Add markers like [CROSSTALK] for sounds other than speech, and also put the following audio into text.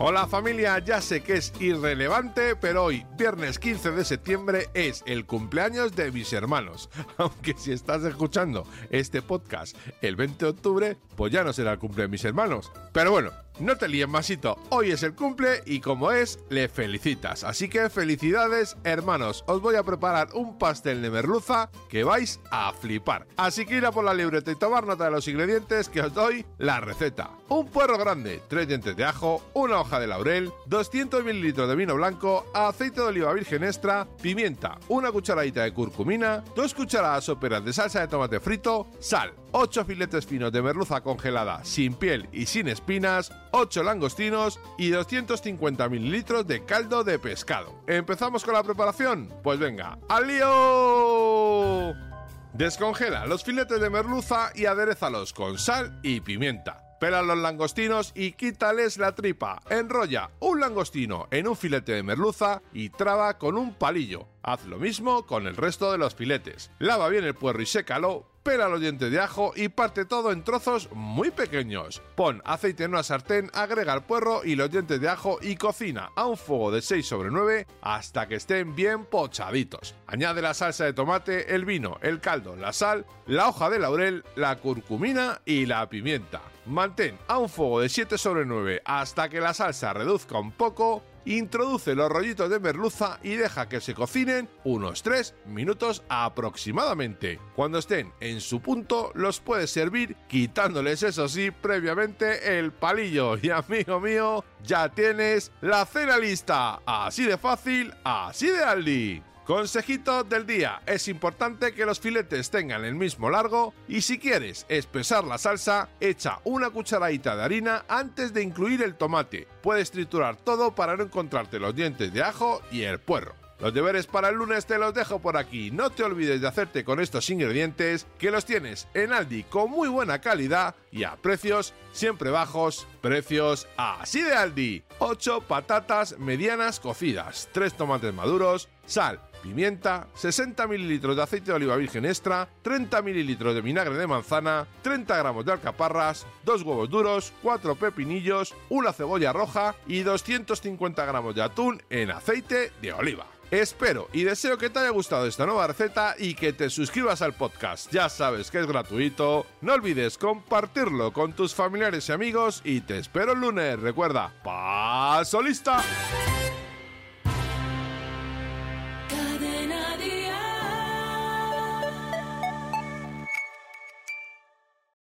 Hola familia, ya sé que es irrelevante, pero hoy, viernes 15 de septiembre, es el cumpleaños de mis hermanos. [LAUGHS] Aunque si estás escuchando este podcast el 20 de octubre, pues ya no será el cumple de mis hermanos. Pero bueno, no te líes masito, hoy es el cumple y como es, le felicitas. Así que felicidades hermanos, os voy a preparar un pastel de merluza que vais a flipar. Así que ir a por la libreta y tomar nota de los ingredientes que os doy la receta. Un puerro grande, 3 dientes de ajo, una hoja de laurel, 200 ml de vino blanco, aceite de oliva virgen extra, pimienta, una cucharadita de curcumina, dos cucharadas soperas de salsa de tomate frito, sal, 8 filetes finos de merluza congelada sin piel y sin espinas, 8 langostinos y 250 mililitros de caldo de pescado. ¿Empezamos con la preparación? Pues venga, ¡al lío! Descongela los filetes de merluza y aderezalos con sal y pimienta. Pela los langostinos y quítales la tripa. Enrolla un langostino en un filete de merluza y traba con un palillo. Haz lo mismo con el resto de los filetes. Lava bien el puerro y sécalo pela los dientes de ajo y parte todo en trozos muy pequeños. Pon aceite en una sartén, agrega el puerro y los dientes de ajo y cocina a un fuego de 6 sobre 9 hasta que estén bien pochaditos. Añade la salsa de tomate, el vino, el caldo, la sal, la hoja de laurel, la curcumina y la pimienta. Mantén a un fuego de 7 sobre 9 hasta que la salsa reduzca un poco introduce los rollitos de merluza y deja que se cocinen unos 3 minutos aproximadamente. Cuando estén en su punto, los puedes servir quitándoles, eso sí, previamente el palillo. [LAUGHS] Y amigo mío, ya tienes la cena lista. Así de fácil, así de Aldi. Consejito del día, es importante que los filetes tengan el mismo largo y si quieres espesar la salsa, echa una cucharadita de harina antes de incluir el tomate. Puedes triturar todo para no encontrarte los dientes de ajo y el puerro. Los deberes para el lunes te los dejo por aquí. No te olvides de hacerte con estos ingredientes que los tienes en Aldi con muy buena calidad y a precios siempre bajos. Precios así de Aldi. 8 patatas medianas cocidas, 3 tomates maduros, sal, pimienta, 60 ml de aceite de oliva virgen extra, 30 ml de vinagre de manzana, 30 gramos de alcaparras, 2 huevos duros, 4 pepinillos, una cebolla roja y 250 gramos de atún en aceite de oliva. Espero y deseo que te haya gustado esta nueva receta y que te suscribas al podcast. Ya sabes que es gratuito. No olvides compartirlo con tus familiares y amigos y te espero el lunes. Recuerda, paso lista.